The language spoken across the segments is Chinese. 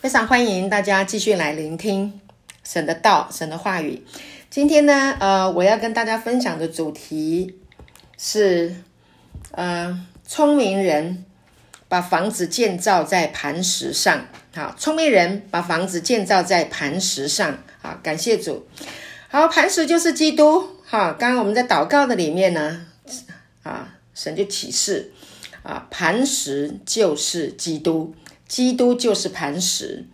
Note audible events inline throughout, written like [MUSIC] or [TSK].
非常欢迎大家继续来聆听神的道、神的话语。今天呢，呃，我要跟大家分享的主题是，呃，聪明人把房子建造在磐石上。好，聪明人把房子建造在磐石上。好，感谢主。好，磐石就是基督。好，刚刚我们在祷告的里面呢，啊，神就启示，啊，磐石就是基督。基督就是磐石。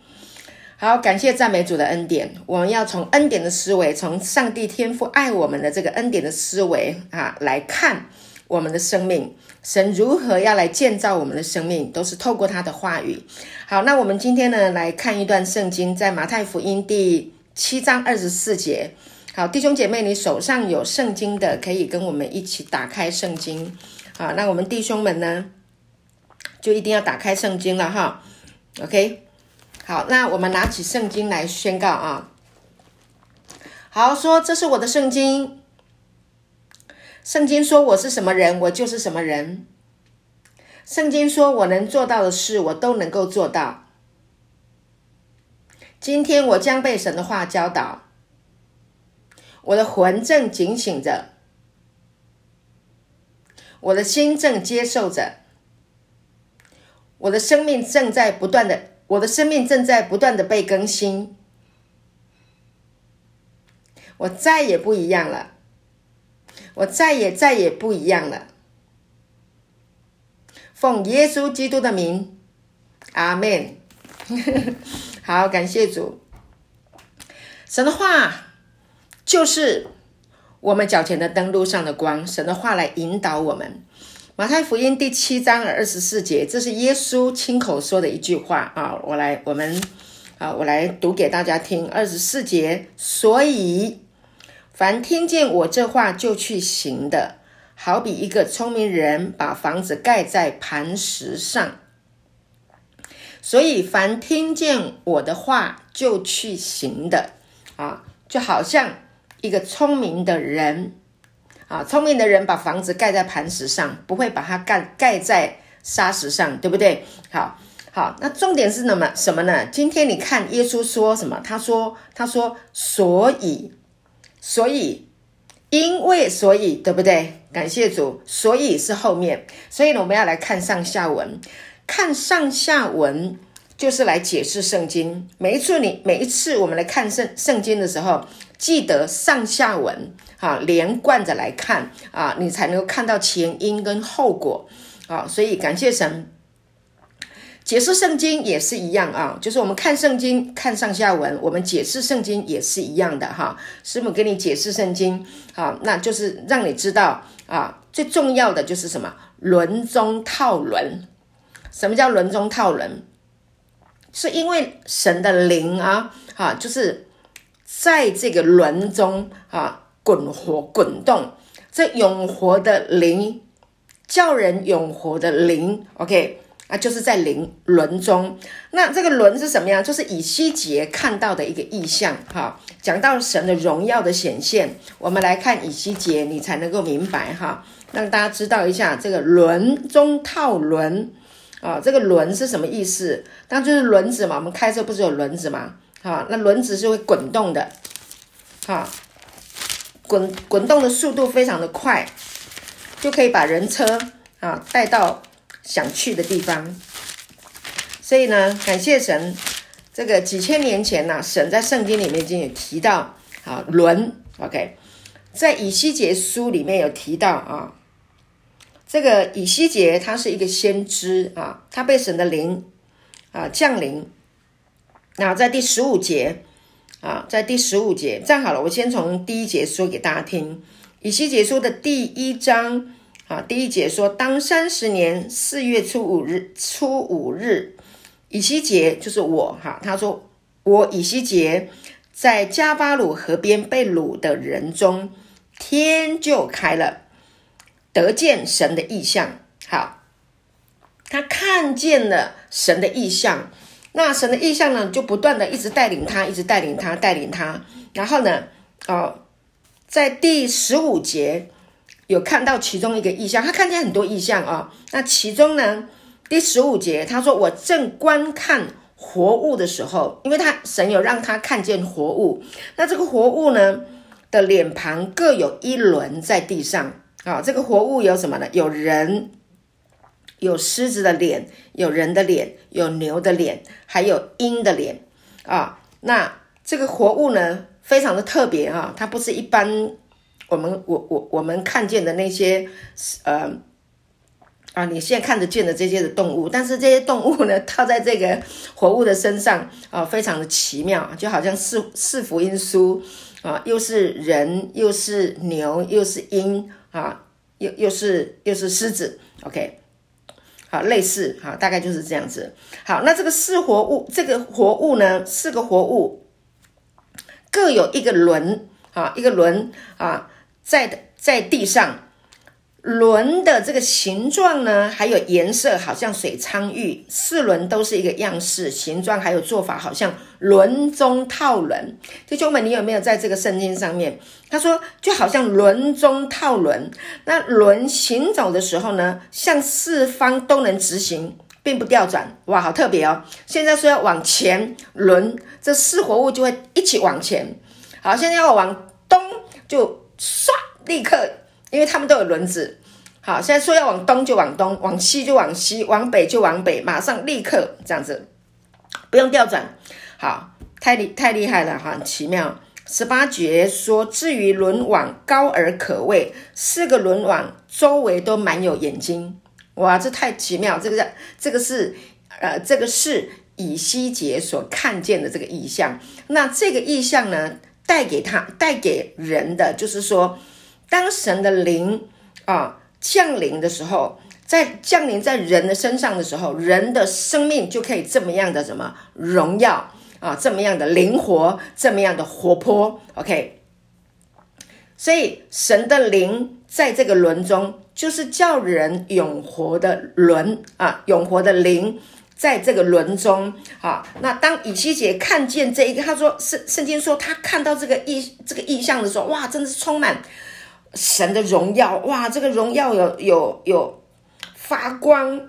好，感谢赞美主的恩典。我们要从恩典的思维，从上帝天父爱我们的这个恩典的思维啊来看我们的生命。神如何要来建造我们的生命，都是透过他的话语。好，那我们今天呢来看一段圣经，在马太福音第七章二十四节。好，弟兄姐妹，你手上有圣经的，可以跟我们一起打开圣经。好，那我们弟兄们呢，就一定要打开圣经了哈。OK，好，那我们拿起圣经来宣告啊。好，说这是我的圣经。圣经说我是什么人，我就是什么人。圣经说我能做到的事，我都能够做到。今天我将被神的话教导，我的魂正警醒着，我的心正接受着。我的生命正在不断的，我的生命正在不断的被更新，我再也不一样了，我再也再也不一样了。奉耶稣基督的名，阿门。[LAUGHS] 好，感谢主。神的话就是我们脚前的灯，路上的光。神的话来引导我们。马太福音第七章二十四节，这是耶稣亲口说的一句话啊！我来，我们啊，我来读给大家听。二十四节，所以凡听见我这话就去行的，好比一个聪明人把房子盖在磐石上。所以凡听见我的话就去行的啊，就好像一个聪明的人。啊，聪明的人把房子盖在磐石上，不会把它盖盖在沙石上，对不对？好，好，那重点是什么？什么呢？今天你看耶稣说什么？他说，他说，所以，所以，因为，所以，对不对？感谢主，所以是后面，所以呢，我们要来看上下文，看上下文就是来解释圣经。每一次你每一次我们来看圣圣经的时候，记得上下文。啊，连贯着来看啊，你才能够看到前因跟后果啊。所以感谢神，解释圣经也是一样啊，就是我们看圣经看上下文，我们解释圣经也是一样的哈。师母给你解释圣经，好，那就是让你知道啊，最重要的就是什么？轮中套轮。什么叫轮中套轮？是因为神的灵啊，哈，就是在这个轮中啊。滚活滚动，这永活的灵，叫人永活的灵，OK 啊，就是在灵轮中。那这个轮是什么样？就是以西结看到的一个意象，哈。讲到神的荣耀的显现，我们来看以西结，你才能够明白哈。让大家知道一下这个轮中套轮啊，这个轮是什么意思？那就是轮子嘛，我们开车不是有轮子吗？哈，那轮子是会滚动的，哈。滚滚动的速度非常的快，就可以把人车啊带到想去的地方。所以呢，感谢神，这个几千年前呢、神在圣经里面已经有提到啊轮，OK，在以西结书里面有提到啊，这个以西结他是一个先知啊，他被神的灵啊降临，那在第十五节。啊，在第十五节，这样好了，我先从第一节说给大家听。以西结说的第一章啊，第一节说：当三十年四月初五日，初五日，以西结就是我哈。他说：我以西结在加巴鲁河边被掳的人中，天就开了，得见神的异象。好，他看见了神的异象。那神的意象呢，就不断的一直带领他，一直带领他，带领他。然后呢，哦，在第十五节有看到其中一个意象，他看见很多意象啊、哦。那其中呢，第十五节他说：“我正观看活物的时候，因为他神有让他看见活物，那这个活物呢的脸庞各有一轮在地上啊。这个活物有什么呢？有人，有狮子的脸，有人的脸，有牛的脸，还有鹰的脸啊。那这个活物呢，非常的特别啊，它不是一般我们我我我们看见的那些呃。啊，你现在看得见的这些的动物，但是这些动物呢，套在这个活物的身上啊，非常的奇妙，就好像四四福音书啊，又是人，又是牛，又是鹰啊，又又是又是狮子，OK，好，类似好，大概就是这样子。好，那这个四活物，这个活物呢，四个活物各有一个轮啊，一个轮啊，在的在地上。轮的这个形状呢，还有颜色，好像水苍玉。四轮都是一个样式，形状还有做法，好像轮中套轮。弟兄们，你有没有在这个圣经上面？他说，就好像轮中套轮。那轮行走的时候呢，向四方都能直行，并不掉转。哇，好特别哦！现在说要往前轮，这四活物就会一起往前。好，现在要往东，就唰，立刻。因为他们都有轮子，好，现在说要往东就往东，往西就往西，往北就往北，马上立刻这样子，不用调转，好，太厉太厉害了哈，很奇妙。十八节说，至于轮网高而可畏，四个轮网周围都满有眼睛，哇，这太奇妙，这个是这个是呃，这个是以西结所看见的这个意象。那这个意象呢，带给他带给人的就是说。当神的灵啊降临的时候，在降临在人的身上的时候，人的生命就可以这么样的什么荣耀啊，这么样的灵活，这么样的活泼。OK，所以神的灵在这个轮中，就是叫人永活的轮啊，永活的灵在这个轮中啊。那当以西结看见这一个，他说圣圣经说他看到这个意这个意象的时候，哇，真的是充满。神的荣耀，哇！这个荣耀有有有发光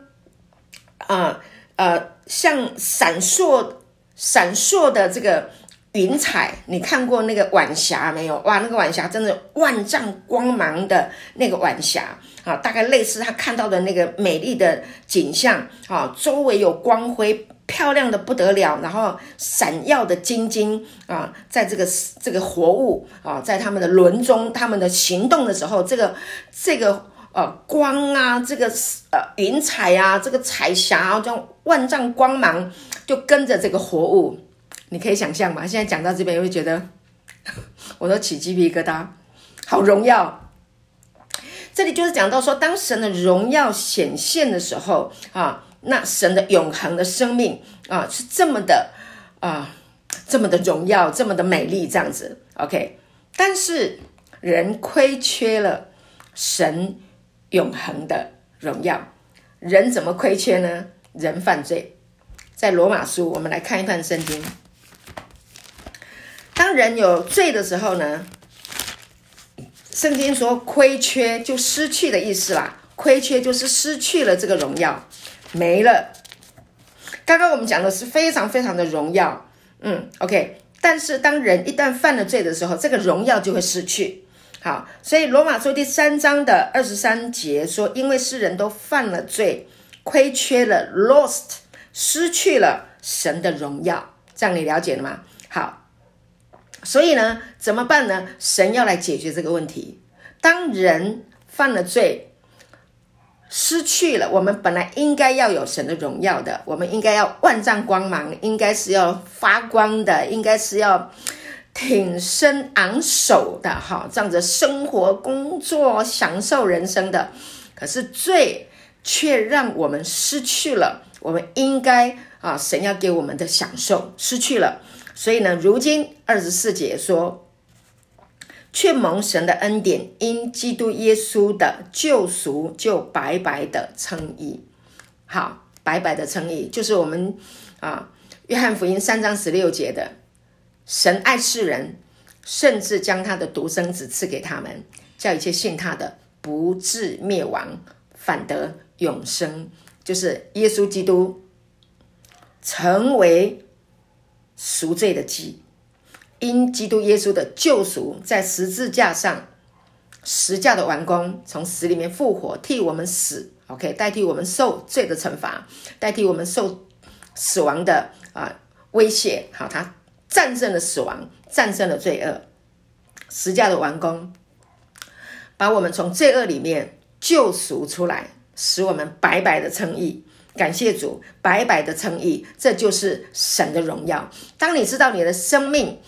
啊，呃，像闪烁闪烁的这个云彩，你看过那个晚霞没有？哇，那个晚霞真的万丈光芒的那个晚霞啊，大概类似他看到的那个美丽的景象啊，周围有光辉。漂亮的不得了，然后闪耀的晶晶啊，在这个这个活物啊，在他们的轮中，他们的行动的时候，这个这个呃光啊，这个呃云彩啊，这个彩霞啊，这种万丈光芒就跟着这个活物，你可以想象吗？现在讲到这边，会觉得 [LAUGHS] 我都起鸡皮疙瘩，好荣耀。这里就是讲到说，当神的荣耀显现的时候啊。那神的永恒的生命啊，是这么的啊，这么的荣耀，这么的美丽，这样子。OK，但是人亏缺了神永恒的荣耀，人怎么亏缺呢？人犯罪，在罗马书，我们来看一段圣经。当人有罪的时候呢，圣经说亏缺就失去的意思啦，亏缺就是失去了这个荣耀。没了。刚刚我们讲的是非常非常的荣耀，嗯，OK。但是当人一旦犯了罪的时候，这个荣耀就会失去。好，所以罗马书第三章的二十三节说：“因为世人都犯了罪，亏缺了 lost，失去了神的荣耀。”这样你了解了吗？好，所以呢，怎么办呢？神要来解决这个问题。当人犯了罪。失去了，我们本来应该要有神的荣耀的，我们应该要万丈光芒，应该是要发光的，应该是要挺身昂首的，哈，这样子生活、工作、享受人生的。可是罪却让我们失去了我们应该啊，神要给我们的享受，失去了。所以呢，如今二十四节说。却蒙神的恩典，因基督耶稣的救赎，就白白的称义。好，白白的称义，就是我们啊，约翰福音三章十六节的，神爱世人，甚至将他的独生子赐给他们，叫一切信他的不至灭亡，反得永生。就是耶稣基督成为赎罪的祭。因基督耶稣的救赎，在十字架上，十架的完工，从死里面复活，替我们死，OK，代替我们受罪的惩罚，代替我们受死亡的啊、威胁。好，他战胜了死亡，战胜了罪恶。十架的完工，把我们从罪恶里面救赎出来，使我们白白的称义。感谢主，白白的称义，这就是神的荣耀。当你知道你的生命，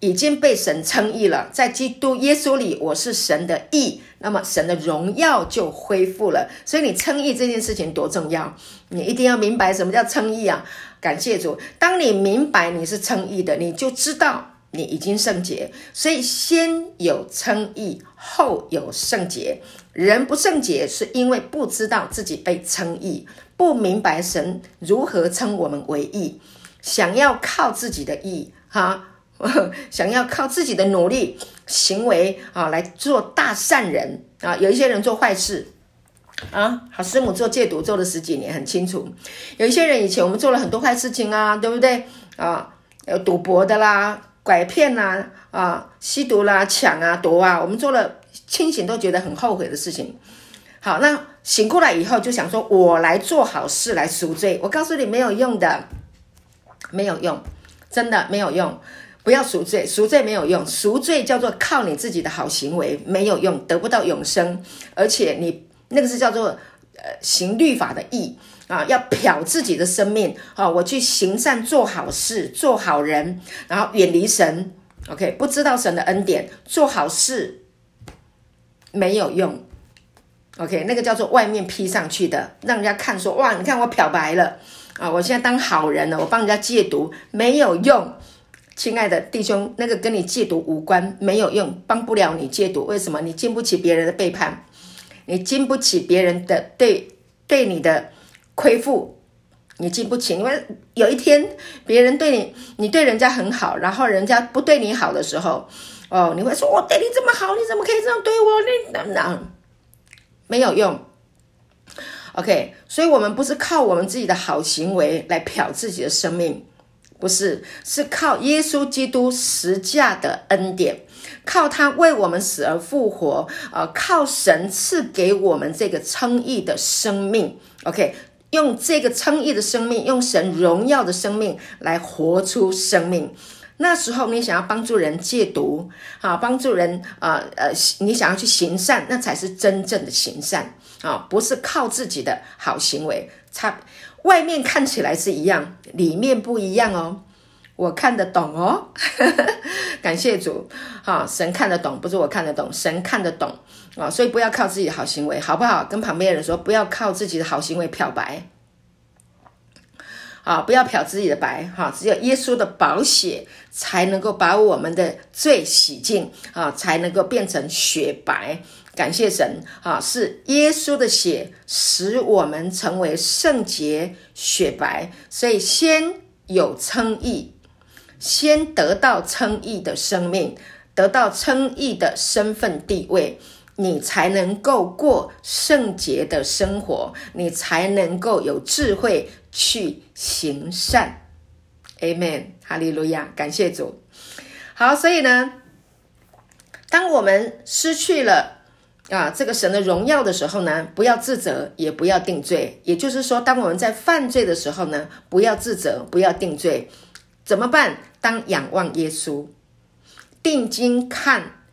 已经被神称义了，在基督耶稣里，我是神的义，那么神的荣耀就恢复了。所以你称义这件事情多重要，你一定要明白什么叫称义啊！感谢主，当你明白你是称义的，你就知道你已经圣洁。所以先有称义，后有圣洁。人不圣洁，是因为不知道自己被称义，不明白神如何称我们为义，想要靠自己的义，哈。[LAUGHS] 想要靠自己的努力行为啊来做大善人啊，有一些人做坏事啊。好，师母做戒毒做了十几年，很清楚。有一些人以前我们做了很多坏事情啊，对不对啊？有赌博的啦，拐骗啦，啊，吸毒啦，抢啊，夺啊，我们做了清醒都觉得很后悔的事情。好，那醒过来以后就想说，我来做好事来赎罪。我告诉你，没有用的，没有用，真的没有用。不要赎罪，赎罪没有用，赎罪叫做靠你自己的好行为没有用，得不到永生，而且你那个是叫做呃行律法的义啊，要漂自己的生命啊，我去行善做好事做好人，然后远离神，OK，不知道神的恩典，做好事没有用，OK，那个叫做外面披上去的，让人家看说哇，你看我漂白了啊，我现在当好人了，我帮人家戒毒没有用。亲爱的弟兄，那个跟你戒毒无关，没有用，帮不了你戒毒。为什么？你经不起别人的背叛，你经不起别人的对对你的亏负，你记不起。因为有一天别人对你，你对人家很好，然后人家不对你好的时候，哦，你会说：“我对你这么好，你怎么可以这样对我？”你等等，没有用。OK，所以我们不是靠我们自己的好行为来漂自己的生命。不是，是靠耶稣基督十架的恩典，靠他为我们死而复活，呃，靠神赐给我们这个称义的生命。OK，用这个称义的生命，用神荣耀的生命来活出生命。那时候你想要帮助人戒毒，啊，帮助人，啊呃，你想要去行善，那才是真正的行善啊，不是靠自己的好行为。差。外面看起来是一样，里面不一样哦。我看得懂哦，[LAUGHS] 感谢主，哈，神看得懂，不是我看得懂，神看得懂。啊，所以不要靠自己的好行为，好不好？跟旁边的人说，不要靠自己的好行为漂白，啊，不要漂自己的白，哈，只有耶稣的宝血才能够把我们的罪洗净，啊，才能够变成雪白。感谢神。啊，是耶稣的血使我们成为圣洁雪白，所以先有称义，先得到称义的生命，得到称义的身份地位，你才能够过圣洁的生活，你才能够有智慧去行善。Amen，哈利路亚，感谢主。好，所以呢，当我们失去了。啊，这个神的荣耀的时候呢，不要自责，也不要定罪。也就是说，当我们在犯罪的时候呢，不要自责，不要定罪，怎么办？当仰望耶稣，定睛看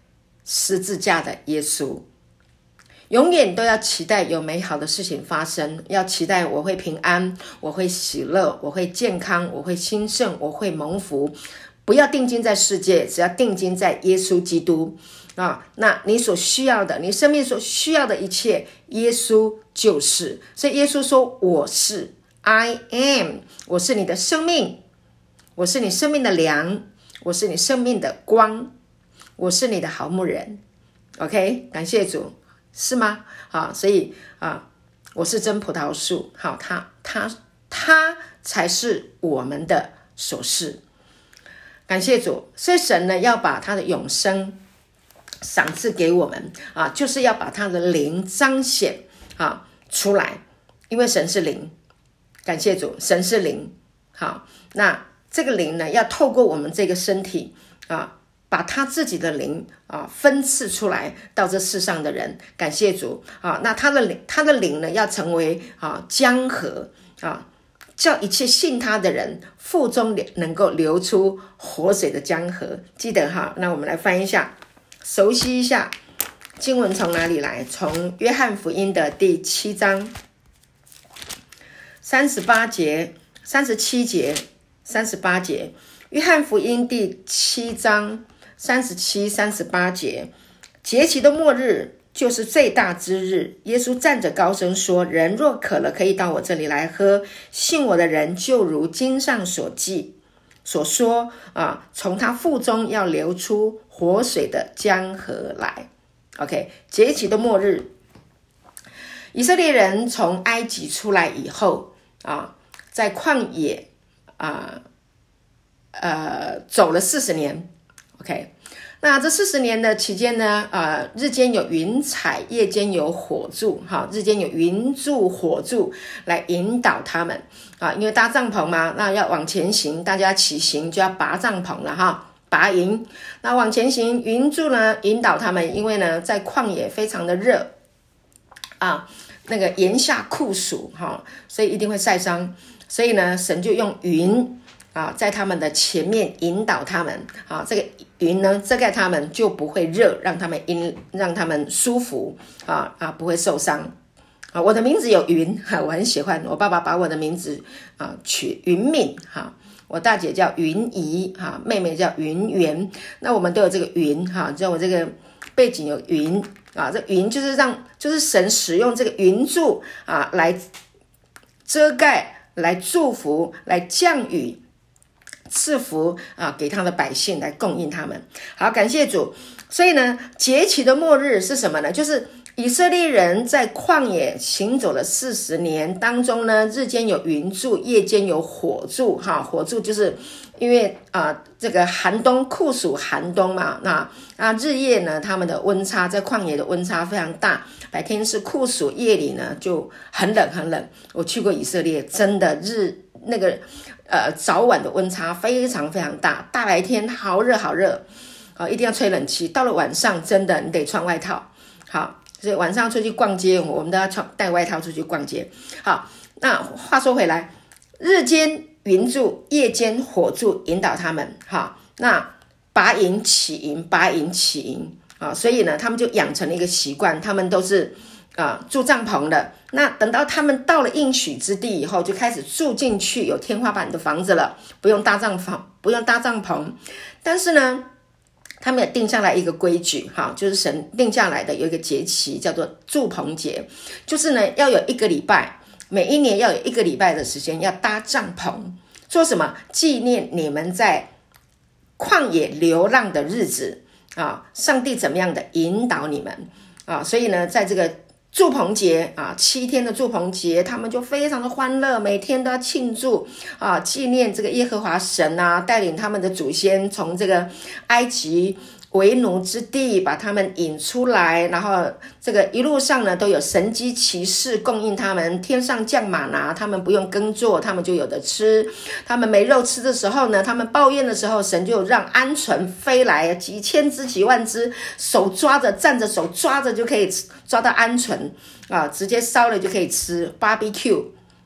十字架的耶稣，永远都要期待有美好的事情发生，要期待我会平安，我会喜乐，我会健康，我会兴盛，我会蒙福。不要定睛在世界，只要定睛在耶稣基督。啊，那你所需要的，你生命所需要的一切，耶稣就是。所以耶稣说：“我是，I am，我是你的生命，我是你生命的粮，我是你生命的光，我是你的好牧人。” OK，感谢主，是吗？好，所以啊，我是真葡萄树，好，他他他才是我们的所是。感谢主，所以神呢要把他的永生。赏赐给我们啊，就是要把他的灵彰显啊出来，因为神是灵，感谢主，神是灵好，那这个灵呢，要透过我们这个身体啊，把他自己的灵啊分赐出来到这世上的人，感谢主啊。那他的灵，他的灵呢，要成为啊江河啊，叫一切信他的人腹中能够流出活水的江河。记得哈，那我们来翻一下，熟悉一下。经文从哪里来？从约翰福音的第七章三十八节、三十七节、三十八节。约翰福音第七章三十七、三十八节，节期的末日就是最大之日。耶稣站着高声说：“人若渴了，可以到我这里来喝。信我的人，就如经上所记所说啊，从他腹中要流出活水的江河来。” OK，节期的末日，以色列人从埃及出来以后啊，在旷野啊，呃，走了四十年。OK，那这四十年的期间呢，啊，日间有云彩，夜间有火柱，哈，日间有云柱火柱来引导他们啊，因为搭帐篷嘛，那要往前行，大家起行就要拔帐篷了哈。拔营，那往前行，云柱呢引导他们，因为呢在旷野非常的热啊，那个炎夏酷暑哈、所以一定会晒伤，所以呢神就用云啊在他们的前面引导他们啊，这个云呢遮盖他们就不会热，让他们阴让他们舒服啊啊不会受伤啊。我的名字有云哈、我很喜欢，我爸爸把我的名字啊取云敏哈。啊我大姐叫云怡哈，妹妹叫云媛，那我们都有这个云哈，在我这个背景有云啊，这云就是让就是神使用这个云柱啊来遮盖、来祝福、来降雨、赐福啊给他的百姓来供应他们。好，感谢主。所以呢，节期的末日是什么呢？就是。以色列人在旷野行走了四十年当中呢，日间有云柱，夜间有火柱。哈，火柱就是因为啊、呃，这个寒冬酷暑寒冬嘛，那啊日夜呢，他们的温差在旷野的温差非常大，白天是酷暑，夜里呢就很冷很冷。我去过以色列，真的日那个呃早晚的温差非常非常大，大白天好热好热，啊，一定要吹冷气。到了晚上，真的你得穿外套。好。所以晚上出去逛街，我们都要穿带外套出去逛街。好，那话说回来，日间云柱，夜间火柱引导他们。哈，那拔营起营，拔营起营啊，所以呢，他们就养成了一个习惯，他们都是啊住帐篷的。那等到他们到了应许之地以后，就开始住进去有天花板的房子了，不用搭帐篷，不用搭帐篷。但是呢，他们也定下来一个规矩，哈，就是神定下来的有一个节期，叫做住棚节，就是呢要有一个礼拜，每一年要有一个礼拜的时间要搭帐篷，做什么？纪念你们在旷野流浪的日子啊，上帝怎么样的引导你们啊？所以呢，在这个。祝棚节啊，七天的祝棚节，他们就非常的欢乐，每天都要庆祝啊，纪念这个耶和华神啊，带领他们的祖先从这个埃及。为奴之地，把他们引出来，然后这个一路上呢，都有神机骑士供应他们。天上降马拿，他们不用耕作，他们就有的吃。他们没肉吃的时候呢，他们抱怨的时候，神就让鹌鹑飞来，几千只、几万只，手抓着站着，手抓着就可以抓到鹌鹑啊，直接烧了就可以吃。Barbecue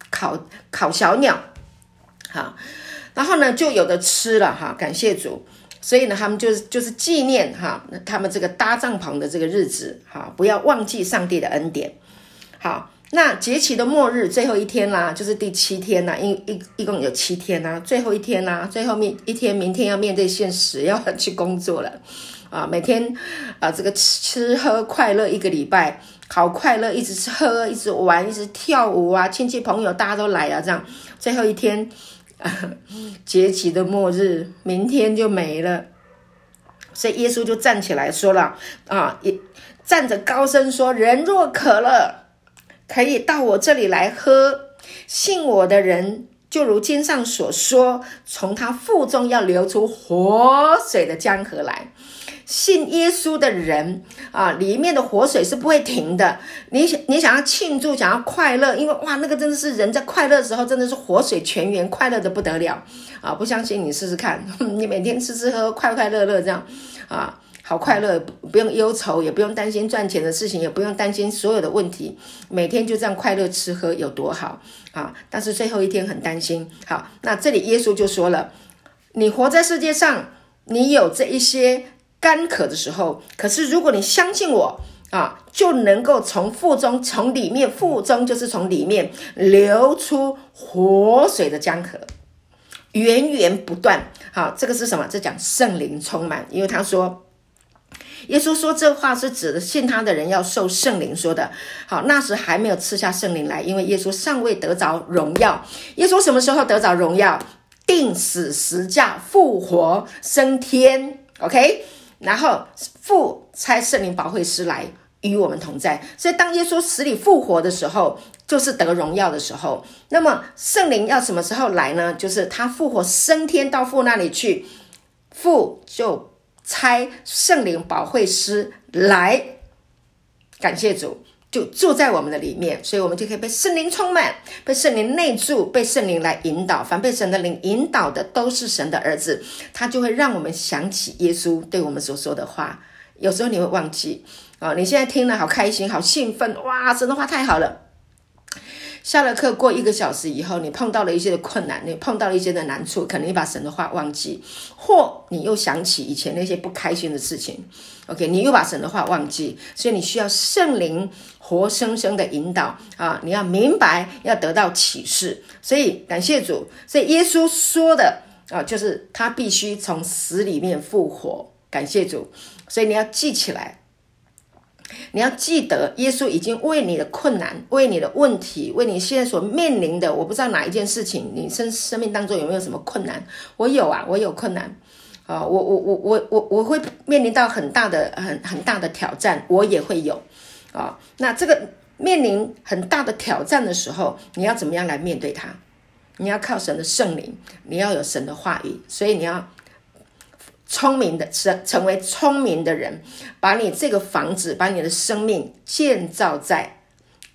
烤烤小鸟，好，然后呢就有的吃了哈，感谢主。所以呢，他们就是就是纪念哈，他们这个搭帐篷的这个日子哈，不要忘记上帝的恩典。好，那节期的末日最后一天啦，就是第七天啦，一一一共有七天啦，最后一天啦，最后面一天，明天要面对现实，要去工作了啊，每天啊这个吃吃喝快乐一个礼拜，好快乐，一直吃喝，一直玩，一直跳舞啊，亲戚朋友大家都来啊，这样最后一天。[LAUGHS] 节期的末日，明天就没了，所以耶稣就站起来说了啊，也站着高声说：“人若渴了，可以到我这里来喝。信我的人，就如经上所说，从他腹中要流出活水的江河来。信耶稣的人啊，里面的活水是不会停的。你想，你想要庆祝，想要快乐，因为哇，那个真的是人在快乐的时候，真的是活水泉源，快乐的不得了啊！不相信你试试看，[LAUGHS] 你每天吃吃喝喝，快快乐乐这样啊，好快乐，不用忧愁，也不用担心赚钱的事情，也不用担心所有的问题，每天就这样快乐吃喝有多好啊！但是最后一天很担心。好，那这里耶稣就说了，你活在世界上，你有这一些。干渴的时候，可是如果你相信我啊，就能够从腹中，从里面，腹中就是从里面流出活水的江河，源源不断。好，这个是什么？这讲圣灵充满，因为他说，耶稣说这话是指的信他的人要受圣灵说的。好，那时还没有赐下圣灵来，因为耶稣尚未得着荣耀。耶稣什么时候得着荣耀？钉死十架，复活升天。OK。然后父差圣灵保惠师来与我们同在，所以当耶稣死里复活的时候，就是得荣耀的时候。那么圣灵要什么时候来呢？就是他复活升天到父那里去，父就差圣灵保惠师来，感谢主。就住在我们的里面，所以我们就可以被圣灵充满，被圣灵内住，被圣灵来引导。凡被神的灵引导的，都是神的儿子。他就会让我们想起耶稣对我们所说的话。有时候你会忘记啊，你现在听了好开心，好兴奋，哇，神的话太好了。下了课过一个小时以后，你碰到了一些的困难，你碰到了一些的难处，可能你把神的话忘记，或你又想起以前那些不开心的事情。OK，你又把神的话忘记，所以你需要圣灵活生生的引导啊！你要明白，要得到启示。所以感谢主，所以耶稣说的啊，就是他必须从死里面复活。感谢主，所以你要记起来。你要记得，耶稣已经为你的困难、为你的问题、为你现在所面临的，我不知道哪一件事情，你生生命当中有没有什么困难？我有啊，我有困难啊，我我我我我我会面临到很大的、很很大的挑战，我也会有啊。那这个面临很大的挑战的时候，你要怎么样来面对它？你要靠神的圣灵，你要有神的话语，所以你要。聪明的成成为聪明的人，把你这个房子，把你的生命建造在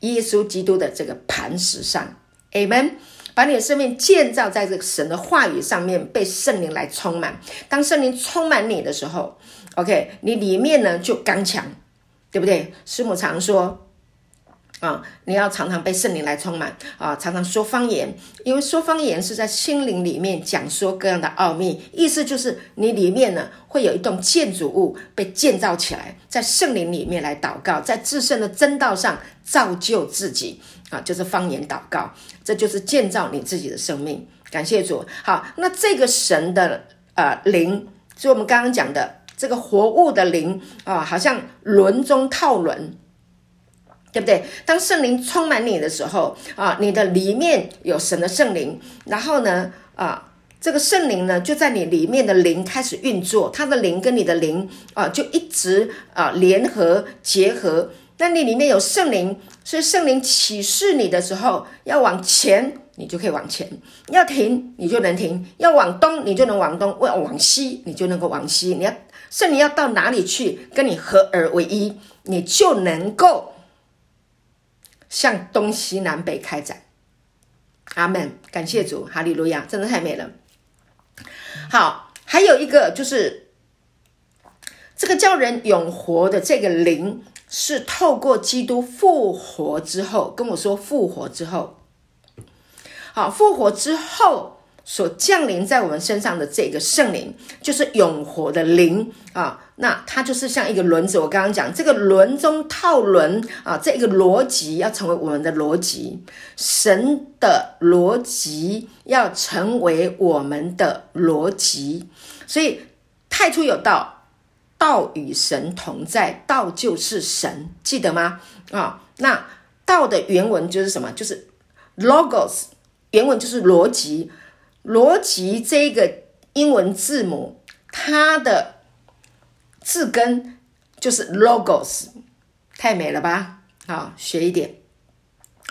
耶稣基督的这个磐石上，Amen。把你的生命建造在这个神的话语上面，被圣灵来充满。当圣灵充满你的时候，OK，你里面呢就刚强，对不对？师母常说。啊，你要常常被圣灵来充满啊，常常说方言，因为说方言是在心灵里面讲说各样的奥秘，意思就是你里面呢会有一栋建筑物被建造起来，在圣灵里面来祷告，在至圣的真道上造就自己啊，就是方言祷告，这就是建造你自己的生命。感谢主。好，那这个神的呃灵，就我们刚刚讲的这个活物的灵啊，好像轮中套轮。对不对？当圣灵充满你的时候啊，你的里面有神的圣灵，然后呢，啊，这个圣灵呢就在你里面的灵开始运作，他的灵跟你的灵啊就一直啊联合结合。那你里面有圣灵，所以圣灵启示你的时候，要往前你就可以往前，要停你就能停，要往东你就能往东，要往西你就能够往西。你要圣灵要到哪里去跟你合而为一，你就能够。向东西南北开展，阿门！感谢主，哈利路亚，真的太美了。好，还有一个就是这个叫人永活的这个灵，是透过基督复活之后，跟我说复活之后，好，复活之后。所降临在我们身上的这个圣灵，就是永活的灵啊。那它就是像一个轮子。我刚刚讲这个轮中套轮啊，这一个逻辑要成为我们的逻辑，神的逻辑要成为我们的逻辑。所以太初有道，道与神同在，道就是神，记得吗？啊，那道的原文就是什么？就是 logos，原文就是逻辑。逻辑这个英文字母，它的字根就是 logos，太美了吧？好，学一点，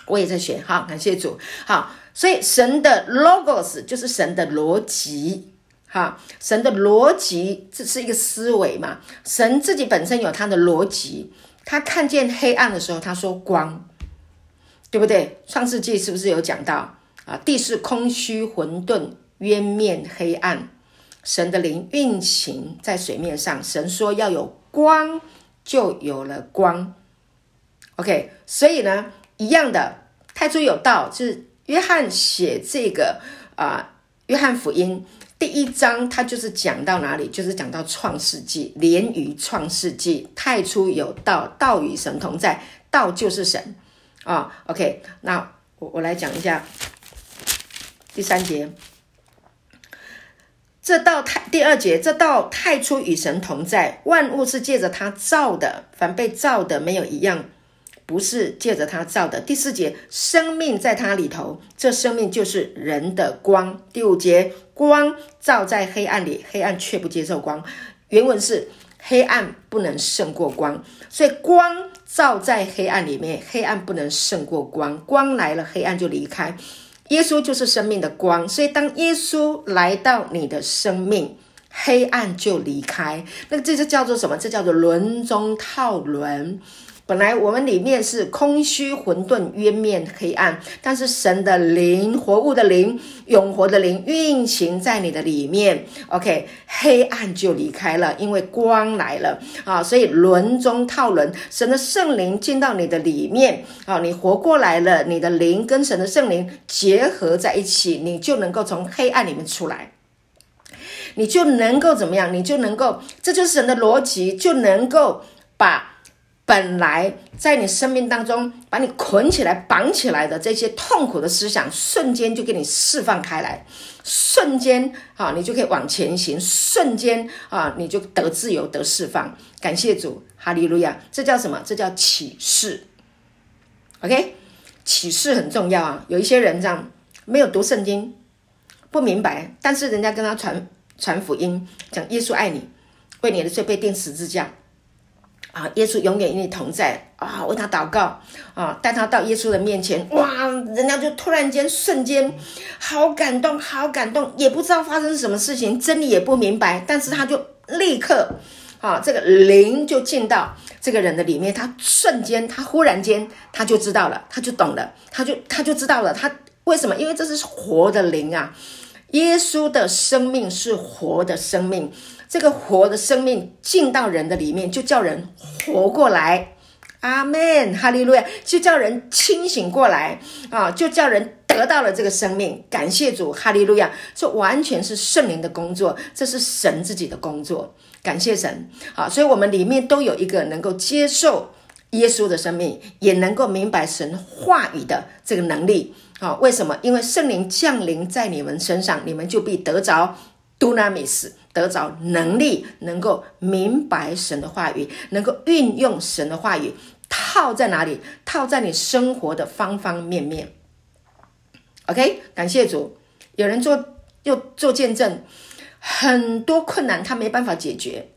我也在学。好，感谢主。好，所以神的 logos 就是神的逻辑，哈，神的逻辑这是一个思维嘛。神自己本身有他的逻辑，他看见黑暗的时候，他说光，对不对？创世纪是不是有讲到啊？地是空虚混沌，渊面黑暗。神的灵运行在水面上，神说要有光，就有了光。OK，所以呢，一样的，太初有道，就是约翰写这个啊、约翰福音第一章，他就是讲到哪里，就是讲到创世纪，连于创世纪，太初有道，道与神同在，道就是神啊、OK，那我我来讲一下第三节。这道太第二节，这道太初与神同在，万物是借着他造的，凡被造的没有一样不是借着他造的。第四节，生命在他里头，这生命就是人的光。第五节，光照在黑暗里，黑暗却不接受光。原文是黑暗不能胜过光，所以光照在黑暗里面，黑暗不能胜过光。光来了，黑暗就离开。耶稣就是生命的光，所以当耶稣来到你的生命，黑暗就离开。那这就叫做什么？这叫做轮中套轮。本来我们里面是空虚、混沌、渊面、黑暗，但是神的灵、活物的灵、永活的灵运行在你的里面，OK，黑暗就离开了，因为光来了啊！所以轮中套轮，神的圣灵进到你的里面啊，你活过来了，你的灵跟神的圣灵结合在一起，你就能够从黑暗里面出来，你就能够怎么样？你就能够，这就是神的逻辑，就能够把。本来在你生命当中把你捆起来、绑起来的这些痛苦的思想，瞬间就给你释放开来，瞬间啊，你就可以往前行，瞬间啊，你就得自由、得释放。感谢主，哈利路亚！这叫什么？这叫启示。OK，启示很重要啊。有一些人这样没有读圣经，不明白，但是人家跟他传传福音，讲耶稣爱你，为你的罪被钉十字架。啊，耶稣永远与你同在啊！为他祷告啊，带他到耶稣的面前，哇！人家就突然间瞬间好感动，好感动，也不知道发生什么事情，真理也不明白，但是他就立刻啊，这个灵就进到这个人的里面，他瞬间，他忽然间他就知道了，他就懂了，他就他就知道了，他为什么？因为这是活的灵啊！耶稣的生命是活的生命。这个活的生命进到人的里面，就叫人活过来。阿门，哈利路亚，就叫人清醒过来啊，就叫人得到了这个生命。感谢主，哈利路亚，这完全是圣灵的工作，这是神自己的工作。感谢神啊，所以我们里面都有一个能够接受耶稣的生命，也能够明白神话语的这个能力啊。为什么？因为圣灵降临在你们身上，你们就必得着。Dunamis 得着能力，能够明白神的话语，能够运用神的话语，套在哪里？套在你生活的方方面面。OK，感谢主。有人做又做见证，很多困难他没办法解决，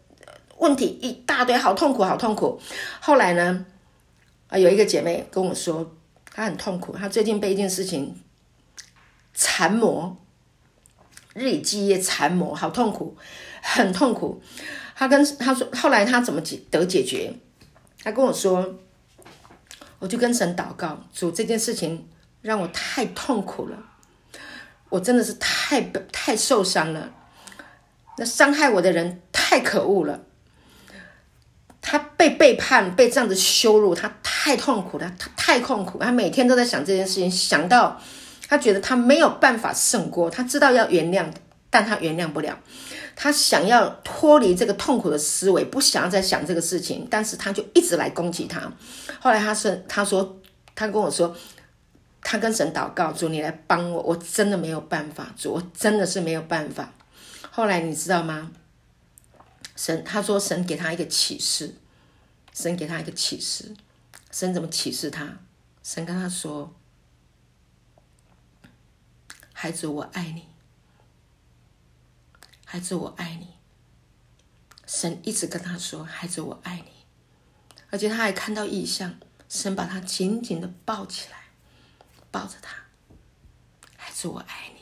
问题一大堆，好痛苦，好痛苦。后来呢，啊，有一个姐妹跟我说，他很痛苦，他最近被一件事情缠磨。日以继夜缠磨，好痛苦，很痛苦。他跟他说，后来他怎么解得解决？他跟我说，我就跟神祷告，主，这件事情让我太痛苦了，我真的是太太受伤了。那伤害我的人太可恶了，他被背叛，被这样子羞辱，他太痛苦了，他太痛苦，他每天都在想这件事情，想到。他觉得他没有办法胜过，他知道要原谅，但他原谅不了。他想要脱离这个痛苦的思维，不想要再想这个事情，但是他就一直来攻击他。后来他是他说，他跟我说，他跟神祷告，主你来帮我，我真的没有办法，主我真的是没有办法。后来你知道吗？神他说神给他一个启示，神给他一个启示，神怎么启示他？神跟他说。孩子，我爱你。孩子，我爱你。神一直跟他说：“孩子，我爱你。”而且他还看到异象，神把他紧紧的抱起来，抱着他。孩子我爱你，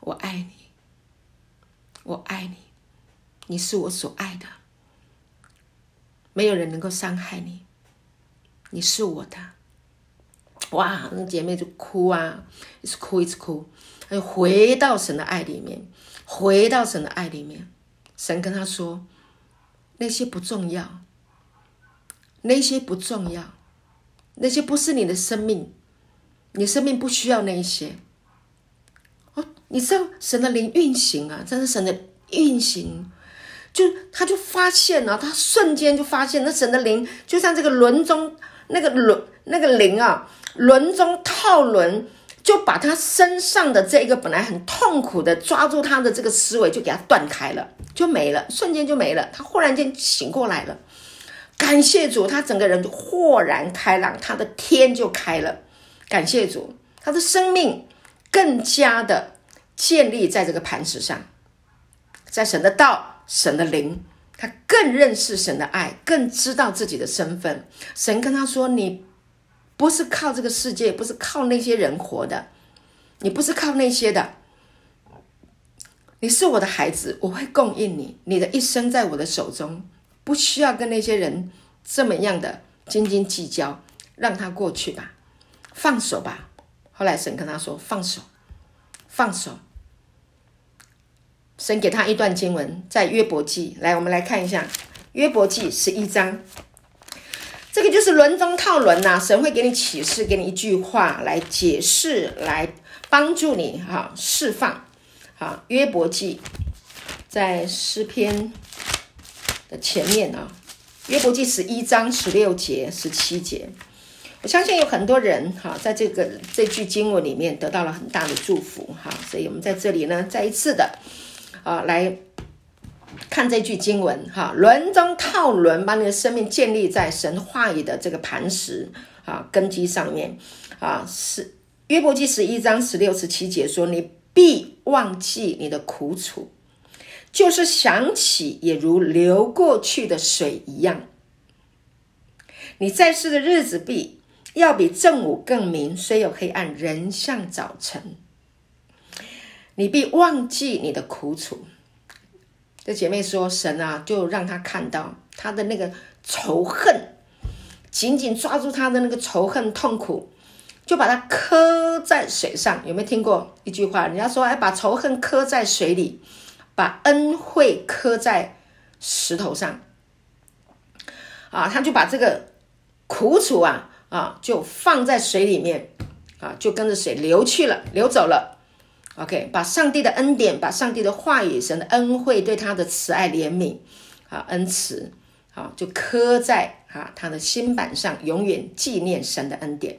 我爱你，我爱你，你是我所爱的，没有人能够伤害你，你是我的。哇，那姐妹就哭啊，一直哭，一直哭，她就回到神的爱里面，回到神的爱里面。神跟她说：“那些不重要，那些不重要，那些不是你的生命。”你生命不需要那一些哦，你知道神的灵运行啊，这是神的运行，就他就发现了，他瞬间就发现，那神的灵就像这个轮中那个轮那个灵啊，轮中套轮，就把他身上的这一个本来很痛苦的抓住他的这个思维，就给他断开了，就没了，瞬间就没了，他忽然间醒过来了，感谢主，他整个人就豁然开朗，他的天就开了。感谢主，他的生命更加的建立在这个磐石上，在神的道、神的灵，他更认识神的爱，更知道自己的身份。神跟他说：“你不是靠这个世界，不是靠那些人活的，你不是靠那些的，你是我的孩子，我会供应你，你的一生在我的手中，不需要跟那些人这么样的斤斤计较，让他过去吧。”放手吧。后来神跟他说：“放手，放手。”神给他一段经文，在约伯记。来，我们来看一下约伯记十一章。这个就是轮中套轮呐。神会给你启示，给你一句话来解释，来帮助你哈释放。好，约伯记在诗篇的前面啊。约伯记十一章十六节、十七节。我相信有很多人哈，在这个这句经文里面得到了很大的祝福哈，所以我们在这里呢，再一次的啊来看这句经文哈，轮中套轮，把你的生命建立在神话语的这个磐石啊根基上面啊，是约伯记十一章十六十七节说：“你必忘记你的苦楚，就是想起也如流过去的水一样。你在世的日子必。”要比正午更明，虽有黑暗，仍像早晨。你必忘记你的苦楚。这姐妹说：“神啊，就让他看到他的那个仇恨，紧紧抓住他的那个仇恨痛苦，就把它磕在水上。有没有听过一句话？人家说：‘哎，把仇恨刻在水里，把恩惠刻在石头上。’啊，他就把这个苦楚啊。”啊，就放在水里面，啊，就跟着水流去了，流走了。OK，把上帝的恩典，把上帝的话语，神的恩惠，对他的慈爱怜悯，啊，恩慈，啊，就刻在啊他的心板上，永远纪念神的恩典。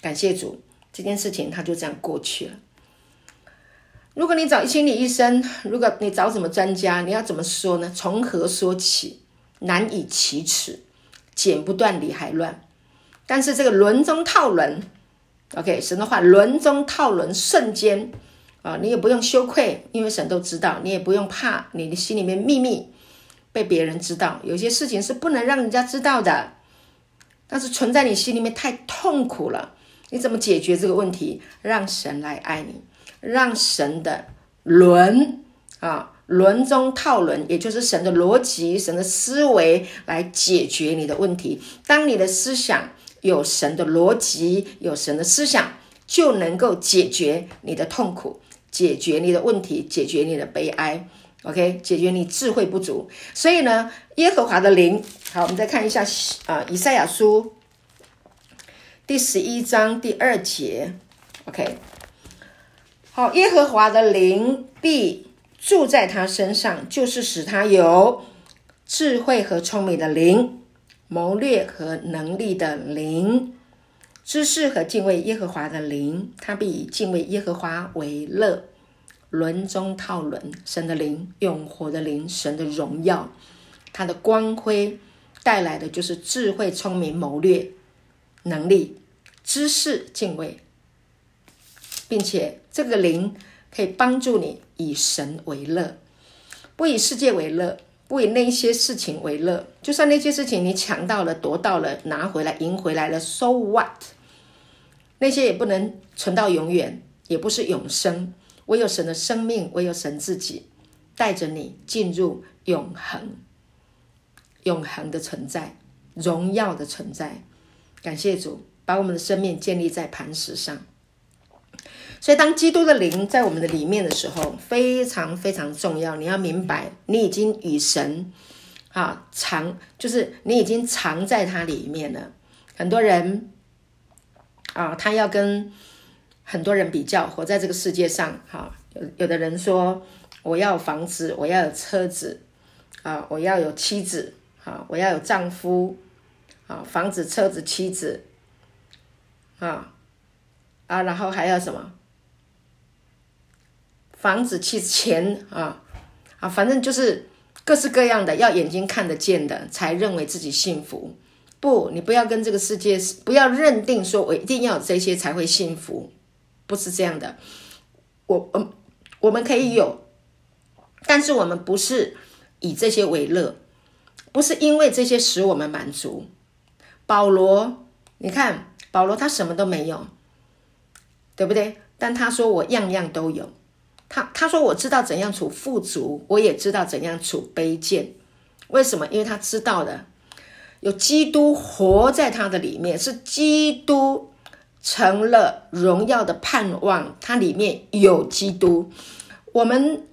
感谢主，这件事情他就这样过去了。如果你找心理医生，如果你找什么专家，你要怎么说呢？从何说起？难以启齿，剪不断，理还乱。但是这个轮中套轮，OK，神的话，轮中套轮，瞬间啊，你也不用羞愧，因为神都知道，你也不用怕你的心里面秘密被别人知道。有些事情是不能让人家知道的，但是存在你心里面太痛苦了，你怎么解决这个问题？让神来爱你，让神的轮啊，轮中套轮，也就是神的逻辑、神的思维来解决你的问题。当你的思想。有神的逻辑，有神的思想，就能够解决你的痛苦，解决你的问题，解决你的悲哀。OK，解决你智慧不足。所以呢，耶和华的灵，好，我们再看一下啊，以赛亚书第十一章第二节。OK，好，耶和华的灵必住在他身上，就是使他有智慧和聪明的灵。谋略和能力的灵，知识和敬畏耶和华的灵，他必以敬畏耶和华为乐。轮中套轮，神的灵，永活的灵，神的荣耀，他的光辉带来的就是智慧、聪明、谋略、能力、知识、敬畏，并且这个灵可以帮助你以神为乐，不以世界为乐。不以那些事情为乐，就算那些事情你抢到了、夺到了、拿回来、赢回来了，so what？那些也不能存到永远，也不是永生。唯有神的生命，唯有神自己带着你进入永恒、永恒的存在、荣耀的存在。感谢主，把我们的生命建立在磐石上。所以，当基督的灵在我们的里面的时候，非常非常重要。你要明白，你已经与神啊藏，就是你已经藏在他里面了。很多人啊，他要跟。很多人比较活在这个世界上，哈，有有的人说我要房子，我要有车子，啊，我要有妻子，啊，我要有丈夫，啊，房子、车子、妻子，啊，啊，然后还要什么？房子、妻子、钱，啊，啊，反正就是各式各样的，要眼睛看得见的，才认为自己幸福。不，你不要跟这个世界，不要认定说我一定要有这些才会幸福。不是这样的，我嗯，我们可以有，但是我们不是以这些为乐，不是因为这些使我们满足。保罗，你看保罗他什么都没有，对不对？但他说我样样都有，他他说我知道怎样处富足，我也知道怎样处卑贱。为什么？因为他知道的有基督活在他的里面，是基督。成了荣耀的盼望，它里面有基督。我们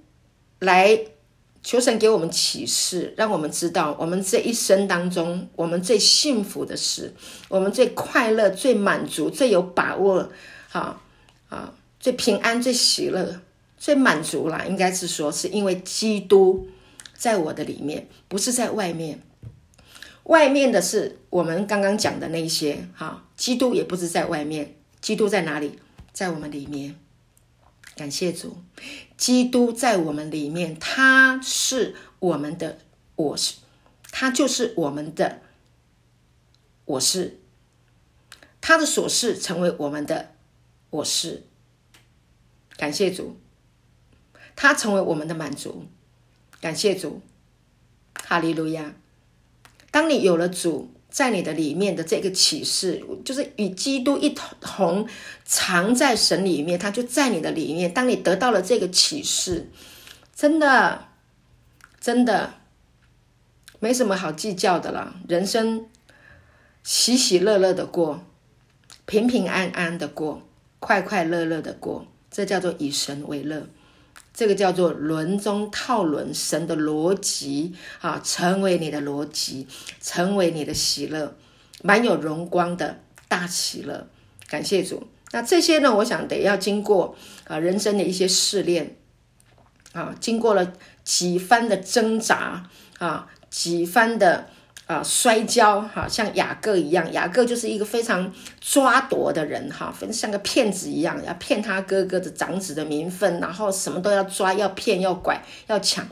来求神给我们启示，让我们知道，我们这一生当中，我们最幸福的事，我们最快乐、最满足、最有把握，啊啊，最平安、最喜乐、最满足啦。应该是说，是因为基督在我的里面，不是在外面。外面的是我们刚刚讲的那些，哈，基督也不是在外面，基督在哪里？在我们里面。感谢主，基督在我们里面，他是我们的我是，他就是我们的我是，他的所是成为我们的我是。感谢主，他成为我们的满足。感谢主，哈利路亚。当你有了主在你的里面的这个启示，就是与基督一同藏在神里面，他就在你的里面。当你得到了这个启示，真的，真的没什么好计较的了。人生喜喜乐乐的过，平平安安的过，快快乐乐的过，这叫做以神为乐。这个叫做轮中套轮，神的逻辑啊，成为你的逻辑，成为你的喜乐，蛮有荣光的大喜乐。感谢主。那这些呢，我想得要经过啊人生的一些试炼啊，经过了几番的挣扎啊，几番的。啊，摔跤哈，像雅各一样，雅各就是一个非常抓夺的人哈，分像个骗子一样，要骗他哥哥的长子的名分，然后什么都要抓，要骗，要拐，要抢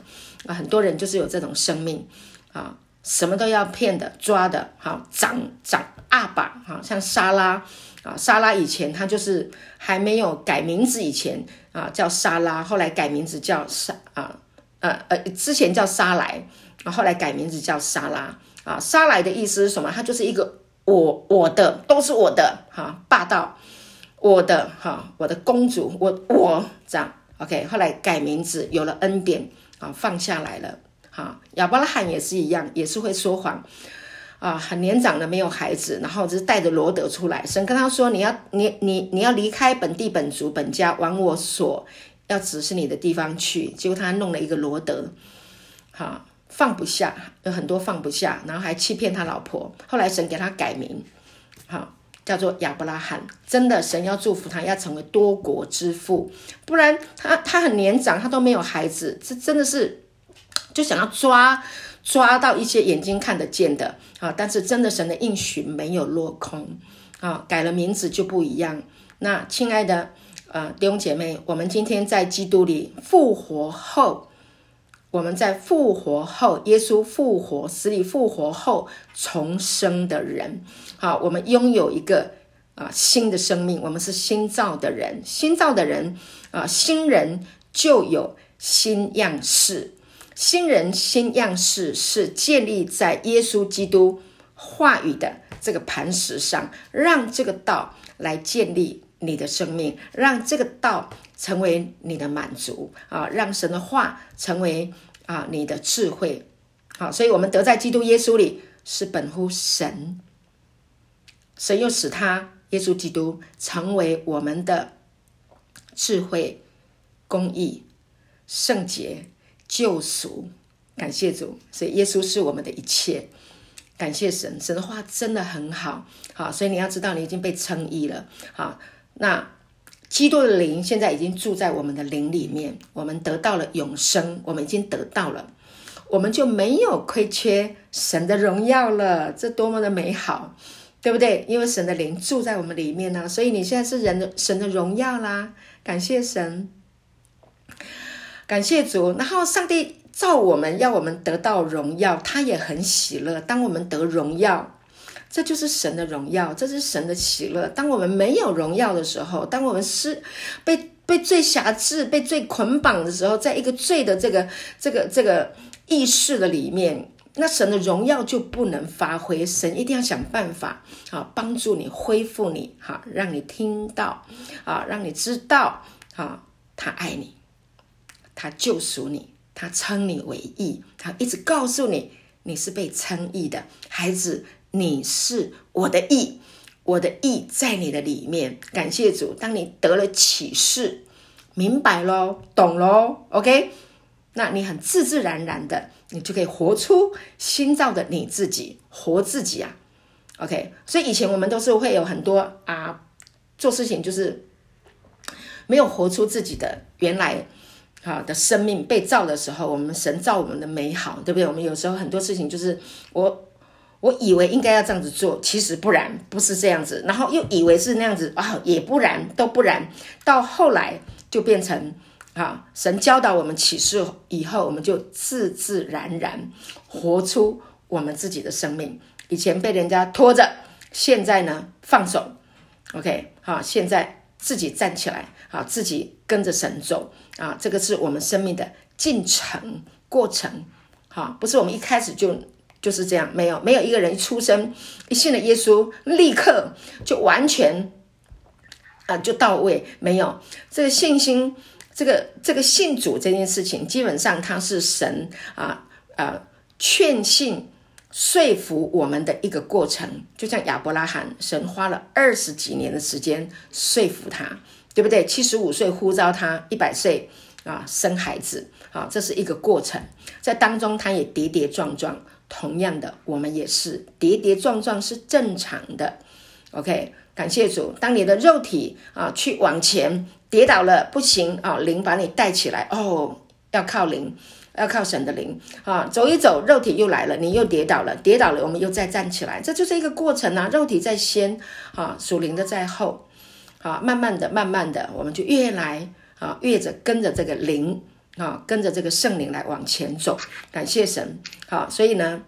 啊。很多人就是有这种生命啊，什么都要骗的、抓的，哈，长长阿爸哈，像撒拉啊，撒拉以前他就是还没有改名字以前啊叫撒拉，后来改名字叫撒啊呃呃，之前叫撒莱，啊，后来改名字叫撒拉。啊，撒莱的意思是什么？他就是一个我我的都是我的哈，霸道，我的哈，我的公主，我我这样 OK。后来改名字，有了恩典啊，放下来了。哈，亚伯拉罕也是一样，也是会说谎啊，很年长的没有孩子，然后就是带着罗德出来。神跟他说：“你要你你你要离开本地本族本家，往我所要指示你的地方去。”结果他弄了一个罗德，哈。放不下，有很多放不下，然后还欺骗他老婆。后来神给他改名，好，叫做亚伯拉罕。真的，神要祝福他，要成为多国之父。不然他他很年长，他都没有孩子，这真的是 [TSK] 就想要抓抓到一些眼睛看得见的啊！但是真的，神的应许没有落空啊！改了名字就不一样。那亲爱的呃弟兄姐妹，我们今天在基督里复活后。我们在复活后，耶稣复活，死里复活后重生的人，好，我们拥有一个啊新的生命，我们是新造的人，新造的人啊，新人就有新样式，新人新样式是建立在耶稣基督话语的这个磐石上，让这个道来建立你的生命，让这个道成为你的满足啊，让神的话成为啊你的智慧。好，所以我们得在基督耶稣里是本乎神，神又使他耶稣基督成为我们的智慧、公义、圣洁、救赎。感谢主，所以耶稣是我们的一切。感谢神，神的话真的很好，好，所以你要知道你已经被称义了，好，那基督的灵现在已经住在我们的灵里面，我们得到了永生，我们已经得到了，我们就没有亏缺神的荣耀了，这多么的美好，对不对？因为神的灵住在我们里面呢、所以你现在是人的神的荣耀啦，感谢神，感谢主，然后上帝。造我们要我们得到荣耀，他也很喜乐。当我们得荣耀，这就是神的荣耀，这是神的喜乐。当我们没有荣耀的时候，当我们是被被罪辖制、被罪捆绑的时候，在一个罪的这个这个这个意识的里面，那神的荣耀就不能发挥。神一定要想办法啊，帮助你恢复你，哈，让你听到啊，让你知道啊，他爱你，他救赎你。他称你为义，他一直告诉你，你是被称义的孩子，你是我的意，我的意在你的里面。感谢主，当你得了启示，明白咯，懂咯，OK，那你很自自然然的，你就可以活出新造的你自己，活自己啊，OK。所以以前我们都是会有很多啊，做事情就是没有活出自己的原来。好的生命被造的时候，我们神造我们的美好，对不对？我们有时候很多事情就是我我以为应该要这样子做，其实不然，不是这样子。然后又以为是那样子啊，也不然，都不然。到后来就变成啊，神教导我们启示以后，我们就自自然然活出我们自己的生命。以前被人家拖着，现在呢放手，OK，好，现在自己站起来，好，自己跟着神走。啊，这个是我们生命的进程过程，哈，不是我们一开始就就是这样，没有，没有一个人一出生一信了耶稣，立刻就完全啊就到位，没有这个信心，这个这个信主这件事情，基本上它是神啊啊劝信说服我们的一个过程，就像亚伯拉罕，神花了二十几年的时间说服他。对不对？七十五岁呼召他，一百岁啊生孩子啊，这是一个过程，在当中他也跌跌撞撞。同样的，我们也是跌跌撞撞是正常的。OK，感谢主。当你的肉体啊去往前跌倒了，不行啊，灵把你带起来哦，要靠灵，要靠神的灵啊，走一走，肉体又来了，你又跌倒了，跌倒了，我们又再站起来，这就是一个过程啊。肉体在先啊，属灵的在后。啊，慢慢的，慢慢的，我们就越来啊，越着跟着这个灵啊，跟着这个圣灵来往前走。感谢神，好，所以呢，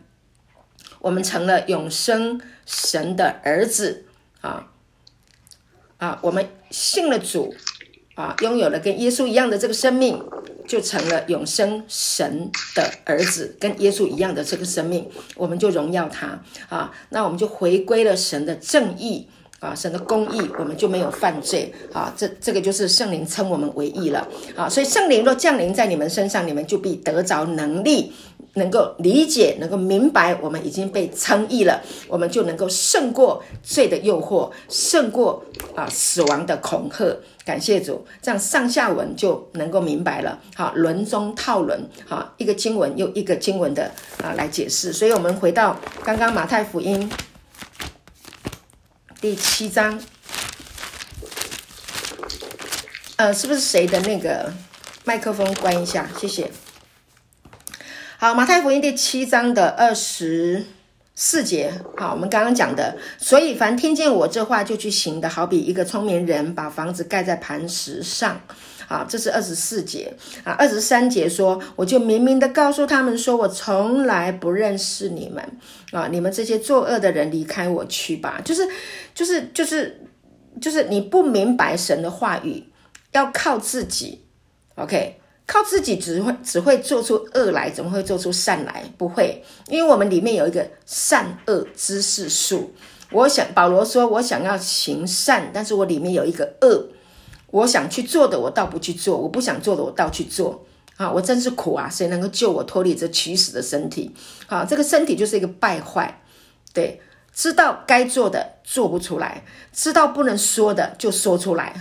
我们成了永生神的儿子啊啊，我们信了主啊，拥有了跟耶稣一样的这个生命，就成了永生神的儿子，跟耶稣一样的这个生命，我们就荣耀他啊，那我们就回归了神的正义。啊，神的公义，我们就没有犯罪啊！这这个就是圣灵称我们为义了啊！所以圣灵若降临在你们身上，你们就必得着能力，能够理解，能够明白，我们已经被称义了，我们就能够胜过罪的诱惑，胜过啊死亡的恐吓。感谢主，这样上下文就能够明白了。好，轮中套轮，好，一个经文又一个经文的啊来解释。所以，我们回到刚刚马太福音。第七章，呃，是不是谁的那个麦克风关一下？谢谢。好，马太福音第七章的二十四节，好，我们刚刚讲的，所以凡听见我这话就去行的，好比一个聪明人把房子盖在磐石上。好，这是二十四节啊。二十三节说，我就明明的告诉他们说，我从来不认识你们啊！你们这些作恶的人，离开我去吧。就是，就是，就是，就是你不明白神的话语，要靠自己。OK，靠自己只会只会做出恶来，怎么会做出善来？不会，因为我们里面有一个善恶知识树。我想保罗说，我想要行善，但是我里面有一个恶，我想去做的，我倒不去做；我不想做的，我倒去做。啊，我真是苦啊！谁能够救我脱离这取死的身体？啊，这个身体就是一个败坏，对。知道该做的做不出来，知道不能说的就说出来，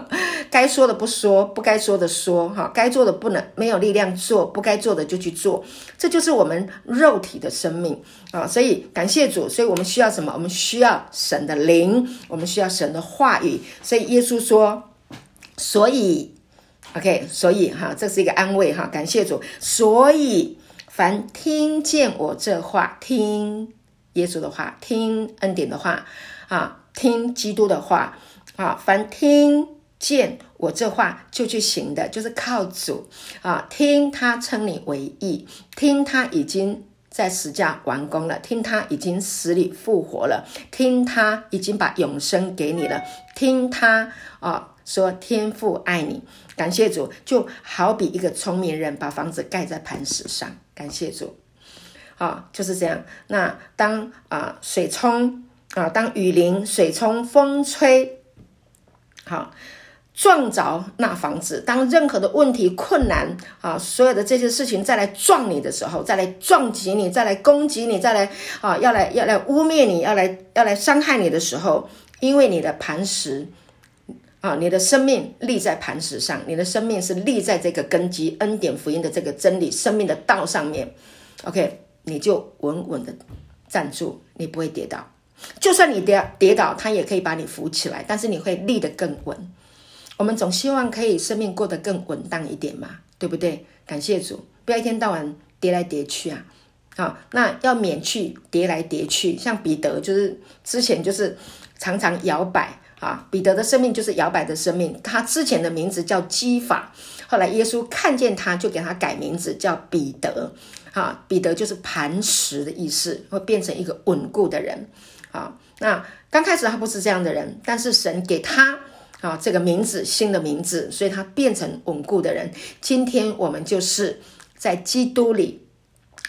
[LAUGHS] 该说的不说，不该说的说，哈，该做的不能没有力量做，不该做的就去做，这就是我们肉体的生命啊！所以感谢主，所以我们需要什么？我们需要神的灵，我们需要神的话语。所以耶稣说，所以，OK，所以哈，这是一个安慰哈，感谢主。所以凡听见我这话，听。耶稣的话，听恩典的话，啊，听基督的话，啊，凡听见我这话就去行的，就是靠主啊，听他称你为义，听他已经在十架完工了，听他已经死里复活了，听他已经把永生给你了，听他啊说天父爱你，感谢主，就好比一个聪明人把房子盖在磐石上，感谢主。啊，就是这样。那当啊水冲啊，当雨淋、水冲、风吹，好撞着那房子。当任何的问题、困难啊，所有的这些事情再来撞你的时候，再来撞击你，再来攻击你，再来啊，要来要来污蔑你，要来要来伤害你的时候，因为你的磐石啊，你的生命立在磐石上，你的生命是立在这个根基恩典福音的这个真理生命的道上面。OK。你就稳稳的站住，你不会跌倒。就算你跌跌倒，他也可以把你扶起来，但是你会立得更稳。我们总希望可以生命过得更稳当一点嘛，对不对？感谢主，不要一天到晚跌来跌去啊！好，那要免去跌来跌去。像彼得，就是之前就是常常摇摆啊。彼得的生命就是摇摆的生命。他之前的名字叫基法，后来耶稣看见他就给他改名字叫彼得。啊，彼得就是磐石的意思，会变成一个稳固的人。啊，那刚开始他不是这样的人，但是神给他啊这个名字，新的名字，所以他变成稳固的人。今天我们就是在基督里，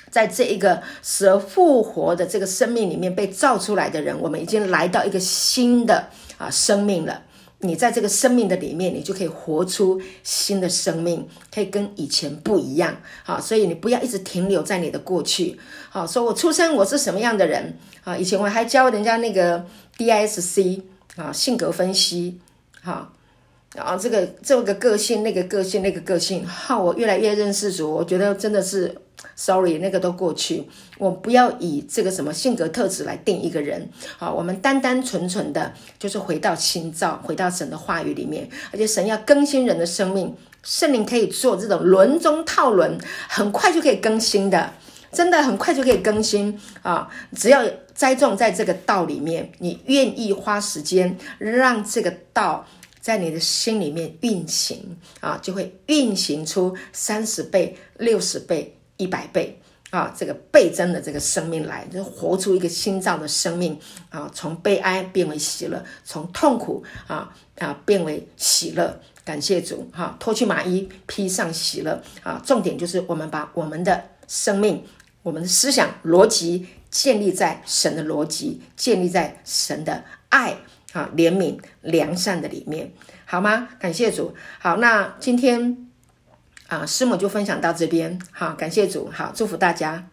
在这一个死而复活的这个生命里面被造出来的人，我们已经来到一个新的啊生命了。你在这个生命的里面，你就可以活出新的生命，可以跟以前不一样。好，所以你不要一直停留在你的过去。好，说我出生我是什么样的人啊？以前我还教人家那个 DISC 啊，性格分析。哈，然后这个这个个性，那个个性，那个个性。哈，我越来越认识主，我觉得真的是。Sorry，那个都过去。我不要以这个什么性格特质来定一个人。好，我们单单纯纯的，就是回到心造，回到神的话语里面。而且神要更新人的生命，圣灵可以做这种轮中套轮，很快就可以更新的，真的很快就可以更新啊！只要栽种在这个道里面，你愿意花时间让这个道在你的心里面运行啊，就会运行出三十倍、六十倍。一百倍啊，这个倍增的这个生命来，就活出一个新造的生命啊，从悲哀变为喜乐，从痛苦啊啊变为喜乐。感谢主哈，脱去麻衣，披上喜乐啊。重点就是我们把我们的生命、我们的思想逻辑建立在神的逻辑，建立在神的爱啊、怜悯、良善的里面，好吗？感谢主。好，那今天。啊，师母就分享到这边，好，感谢主，好，祝福大家。